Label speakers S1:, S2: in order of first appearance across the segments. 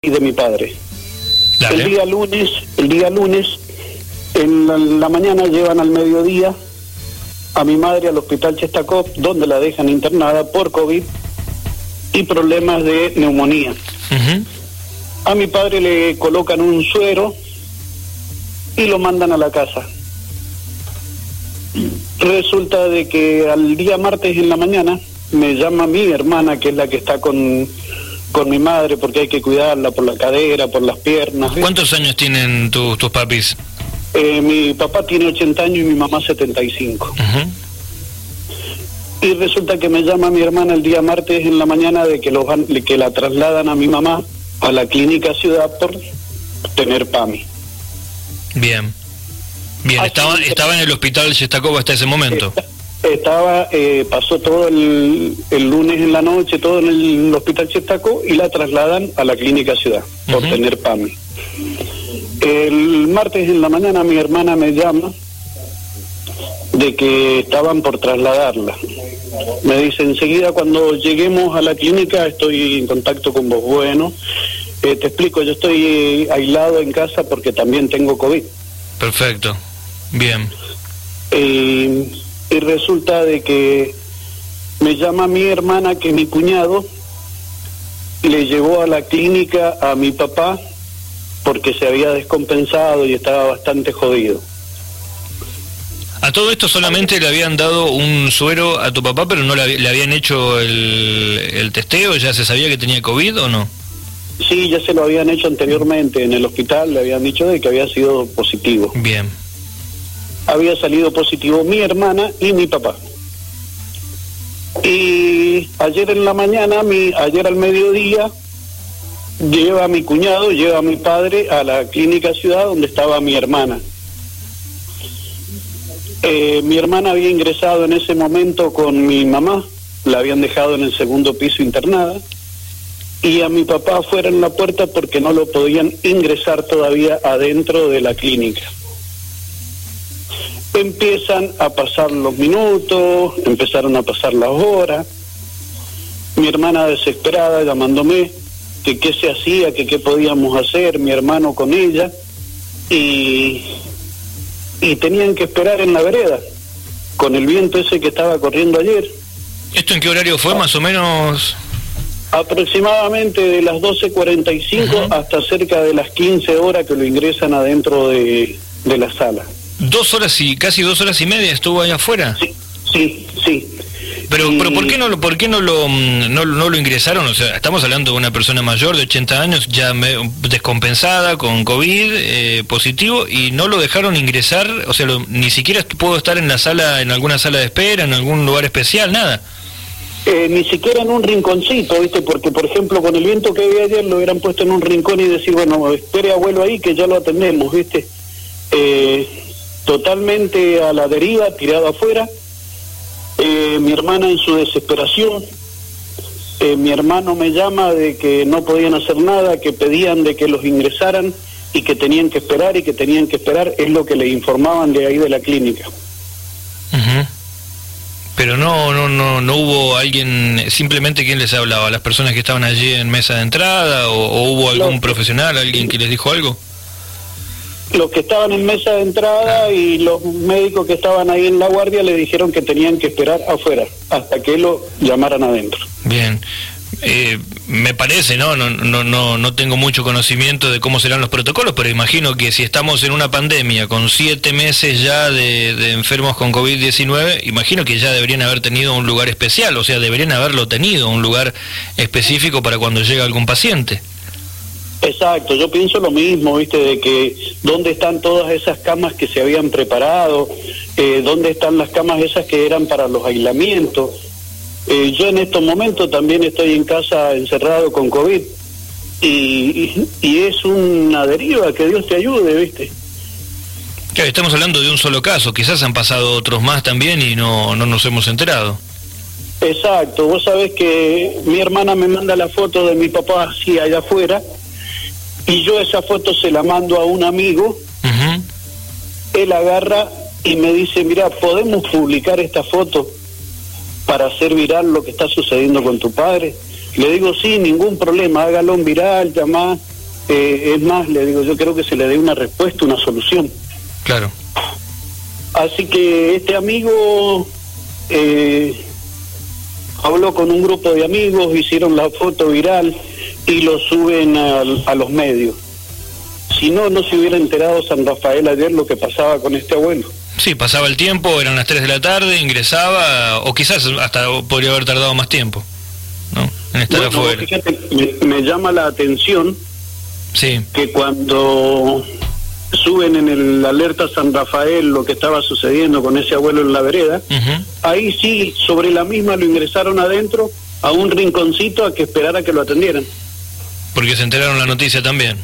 S1: y de mi padre.
S2: Dale.
S1: El día lunes, el día lunes, en la, en la mañana llevan al mediodía a mi madre al hospital Chestacop, donde la dejan internada por COVID y problemas de neumonía. A mi padre le colocan un suero y lo mandan a la casa. Resulta de que al día martes en la mañana me llama mi hermana, que es la que está con, con mi madre, porque hay que cuidarla por la cadera, por las piernas.
S2: ¿Cuántos años tienen tu- tus papis?
S1: Eh, mi papá tiene 80 años y mi mamá 75.
S2: Ujú.
S1: Y resulta que me llama mi hermana el día martes en la mañana de que, los van- de que la trasladan a mi mamá a la clínica ciudad por tener PAMI.
S2: Bien. Bien, estaba, en el hospital Yestacoba hasta ese momento.
S1: Estaba, eh, pasó todo el, el lunes en la noche, todo en el hospital Chestaco y la trasladan a la clínica ciudad por tener PAMI. El martes en la mañana mi hermana me llama de que estaban por trasladarla. Me dice, enseguida cuando lleguemos a la clínica estoy en contacto con vos. Bueno, eh, te explico, yo estoy eh, aislado en casa porque también tengo COVID.
S2: Perfecto. Bien.
S1: Eh, y resulta de que me llama mi hermana que mi cuñado le llevó a la clínica a mi papá porque se había descompensado y estaba bastante jodido.
S2: A todo esto solamente le habían dado un suero a tu papá, pero no le, le habían hecho el, el testeo, ya se sabía que tenía COVID o no.
S1: Sí, ya se lo habían hecho anteriormente en el hospital, le habían dicho de que había sido positivo.
S2: Bien.
S1: Había salido positivo mi hermana y mi papá. Y ayer en la mañana, mi, ayer al mediodía, lleva a mi cuñado, lleva a mi padre a la clínica ciudad donde estaba mi hermana. Eh, mi hermana había ingresado en ese momento con mi mamá, la habían dejado en el segundo piso internada, y a mi papá afuera en la puerta porque no lo podían ingresar todavía adentro de la clínica. Empiezan a pasar los minutos, empezaron a pasar las horas, mi hermana desesperada llamándome que qué se hacía, que qué podíamos hacer, mi hermano con ella, y, y tenían que esperar en la vereda, con el viento ese que estaba corriendo ayer.
S2: ¿Esto en qué horario fue más o menos?
S1: Aproximadamente de las 12.45
S2: Ujú.
S1: hasta cerca de las 15 horas que lo ingresan adentro de, de la sala.
S2: Dos horas y casi dos horas y media estuvo ahí afuera.
S1: Sí, sí, sí.
S2: Pero,
S1: Y-
S2: pero ¿por qué no lo, por qué no lo, mm, no, no lo ingresaron? O sea, estamos hablando de una persona mayor de 80 años, ya me- descompensada, con COVID eh, positivo, y no lo dejaron ingresar, o sea, lo- ni siquiera puedo estar en la sala, en alguna sala de espera, en algún lugar especial, nada.
S1: Eh, ni siquiera en un rinconcito, ¿viste? Porque, por ejemplo, con el viento que había ayer lo hubieran puesto en un rincón y decir, bueno, espere abuelo ahí que ya lo atendemos, ¿viste? Eh, totalmente a la deriva, tirado afuera. Eh, mi hermana en su desesperación. Eh, mi hermano me llama de que no podían hacer nada, que pedían de que los ingresaran y que tenían que esperar y que tenían que esperar, es lo que le informaban de ahí de la clínica.
S2: Pero no, no, no, no hubo alguien, simplemente quién les hablaba, las personas que estaban allí en mesa de entrada, o, o hubo algún
S1: No.
S2: profesional, alguien que les dijo algo.
S1: Los que estaban en mesa de entrada y los médicos que estaban ahí en la guardia le dijeron que tenían que esperar afuera hasta que lo llamaran adentro.
S2: Bien. Eh, me parece, ¿no? No, no, no, no tengo mucho conocimiento de cómo serán los protocolos, pero imagino que si estamos en una pandemia con siete meses ya de, de enfermos con COVID-19, imagino que ya deberían haber tenido un lugar especial, o sea, deberían haberlo tenido, un lugar específico para cuando llega algún paciente.
S1: Exacto, yo pienso lo mismo, viste, de que dónde están todas esas camas que se habían preparado, eh, dónde están las camas esas que eran para los aislamientos. Eh, yo en estos momentos también estoy en casa encerrado con COVID y, y, y es una deriva, que Dios te ayude, viste.
S2: Claro, estamos hablando de un solo caso, quizás han pasado otros más también y no, no nos hemos enterado.
S1: Exacto, vos sabés que mi hermana me manda la foto de mi papá así allá afuera y yo esa foto se la mando a un amigo, él agarra y me dice, mira, ¿podemos publicar esta foto para hacer viral lo que está sucediendo con tu padre? Le digo, sí, ningún problema, hágalo en viral, llamá. Eh, es más, le digo, yo creo que se le dé una respuesta, una solución.
S2: Claro.
S1: Así que este amigo eh, habló con un grupo de amigos, hicieron la foto viral y lo suben a, los medios. Si no, no se hubiera enterado San Rafael ayer lo que pasaba con este abuelo.
S2: Sí, pasaba el tiempo, eran las 3 de la tarde, ingresaba, o quizás hasta podría haber tardado más tiempo, ¿no? En estar afuera.
S1: me, llama la atención sí. que cuando suben en el alerta San Rafael lo que estaba sucediendo con ese abuelo en la vereda, ahí sí, sobre la misma lo ingresaron adentro a un rinconcito a que esperara que lo atendieran.
S2: Porque se enteraron la noticia también.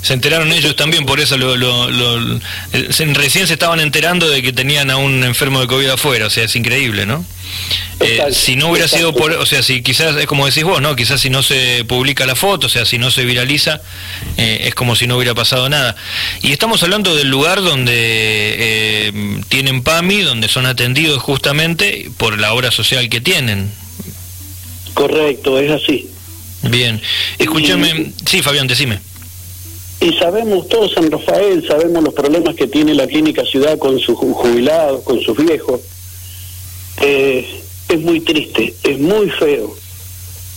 S2: se enteraron ellos también, por eso lo, recién se estaban enterando de que tenían a un enfermo de COVID afuera, o sea, es increíble, ¿no? Eh, si no hubiera sido por, o sea, si quizás es como decís vos, ¿no? Quizás si no se publica la foto, o sea, si no se viraliza, eh, es como si no hubiera pasado nada. Y estamos hablando del lugar donde eh, tienen PAMI, donde son atendidos justamente por la obra social que tienen.
S1: Correcto, es así.
S2: Bien, escúchame, sí, Fabián, decime.
S1: Y sabemos todos San Rafael, sabemos los problemas que tiene la clínica ciudad con sus jubilados, con sus viejos. Eh, es muy triste, es muy feo.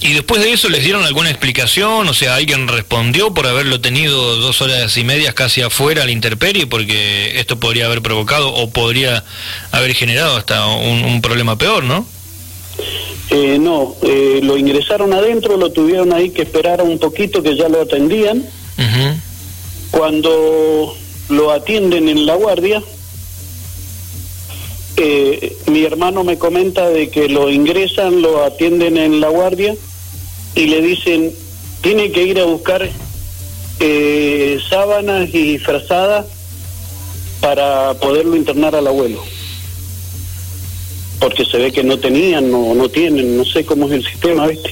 S2: ¿Y después de eso les dieron alguna explicación? O sea, ¿alguien respondió por haberlo tenido dos horas y medias casi afuera al interperie? Porque esto podría haber provocado o podría haber generado hasta un, problema peor, ¿no?
S1: Eh, no, eh, lo ingresaron adentro, lo tuvieron ahí que esperar un poquito, que ya lo atendían. Cuando lo atienden en la guardia, eh, mi hermano me comenta de que lo ingresan, lo atienden en la guardia y le dicen, tiene que ir a buscar eh, sábanas y frazadas para poderlo internar al abuelo. Porque se ve que no tenían o no, tienen, no sé cómo es el sistema, ¿viste?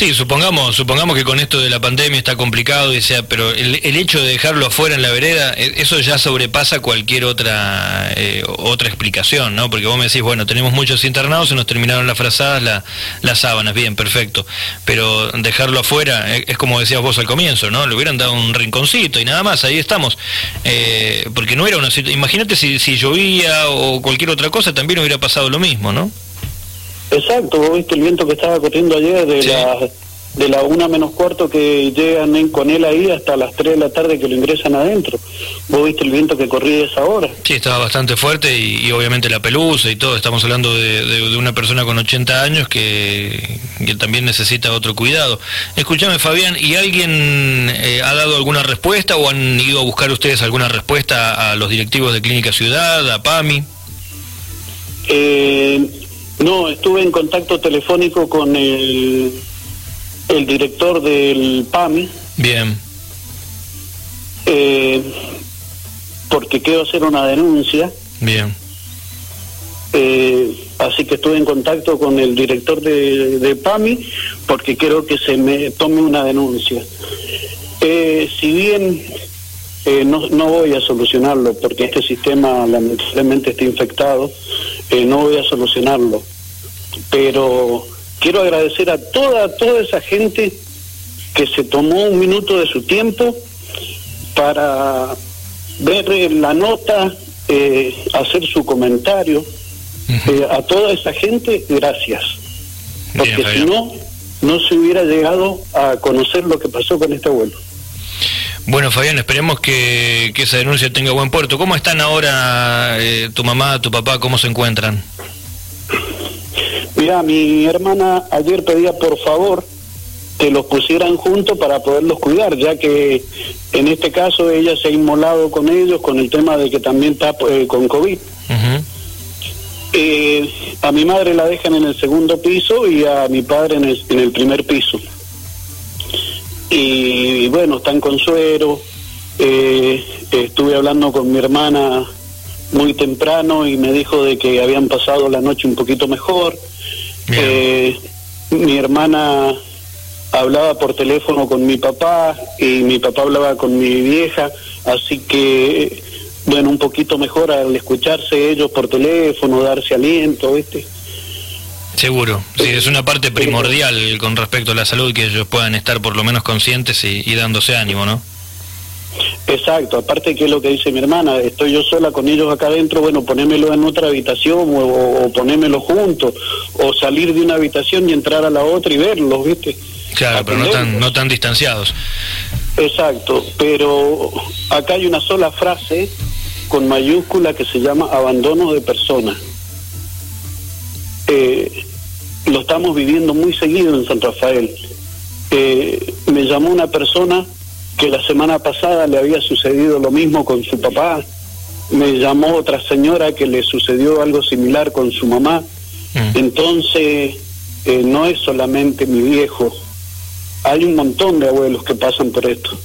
S2: Sí, supongamos, supongamos que con esto de la pandemia está complicado, y sea, pero el, hecho de dejarlo afuera en la vereda, e, eso ya sobrepasa cualquier otra eh, otra explicación, ¿no? Porque vos me decís, bueno, tenemos muchos internados, se nos terminaron las frazadas, la, las sábanas, bien, perfecto. Pero dejarlo afuera, e, es, como decías vos al comienzo, ¿no? Le hubieran dado un rinconcito y nada más, ahí estamos. Eh, porque no era una imagínate si, si llovía o cualquier otra cosa, también hubiera pasado lo mismo, ¿no?
S1: Exacto, vos viste el viento que estaba corriendo ayer de la de la una menos cuarto que llegan con él ahí hasta las 3 de la tarde que lo ingresan adentro. Vos viste el viento que corría esa hora.
S2: Sí, estaba bastante fuerte y, obviamente la pelusa y todo. Estamos hablando de, una persona con 80 años que, también necesita otro cuidado. Escúchame, Fabián, ¿y alguien eh, ha dado alguna respuesta o han ido a buscar ustedes alguna respuesta a los directivos de Clínica Ciudad, a PAMI?
S1: Eh, no, estuve en contacto telefónico con el, el director del PAMI.
S2: Bien.
S1: Eh, porque quiero hacer una denuncia.
S2: Bien.
S1: Eh, así que estuve en contacto con el director de, de PAMI porque quiero que se me tome una denuncia. Eh, si bien eh, no, no voy a solucionarlo porque este sistema lamentablemente está infectado, eh, no voy a solucionarlo. Pero quiero agradecer a toda, toda esa gente que se tomó un minuto de su tiempo para ver eh, la nota, hacer su comentario. a toda esa gente, gracias. Porque si no, no se hubiera llegado a conocer lo que pasó con este abuelo.
S2: Bueno, Fabián, esperemos que, esa denuncia tenga buen puerto. ¿Cómo están ahora eh, tu mamá, tu papá? ¿Cómo se encuentran?
S1: Mira, mi hermana ayer pedía por favor que los pusieran juntos para poderlos cuidar, ya que en este caso ella se ha inmolado con ellos con el tema de que también está eh, con COVID. Eh, a mi madre la dejan en el segundo piso y a mi padre en el, en el primer piso y, bueno, está en Consuero. Eh, estuve hablando con mi hermana muy temprano y me dijo de que habían pasado la noche un poquito mejor. Eh, mi hermana hablaba por teléfono con mi papá y mi papá hablaba con mi vieja, así que bueno, un poquito mejor al escucharse ellos por teléfono, darse aliento, ¿viste?
S2: Seguro, sí, es una parte primordial con respecto a la salud que ellos puedan estar por lo menos conscientes y, dándose ánimo, ¿no?
S1: Exacto, aparte que es lo que dice mi hermana, estoy yo sola con ellos acá adentro, bueno, ponémelo en otra habitación o, o ponémelo juntos, o salir de una habitación y entrar a la otra y verlos, ¿viste?
S2: Claro, pero no tan, no tan distanciados.
S1: Exacto, pero acá hay una sola frase con mayúscula que se llama abandono de persona. Eh, lo estamos viviendo muy seguido en San Rafael. Eh, me llamó una persona que la semana pasada le había sucedido lo mismo con su papá. Me llamó otra señora que le sucedió algo similar con su mamá. Mm. Entonces, eh, no es solamente mi viejo, hay un montón de abuelos que pasan por esto.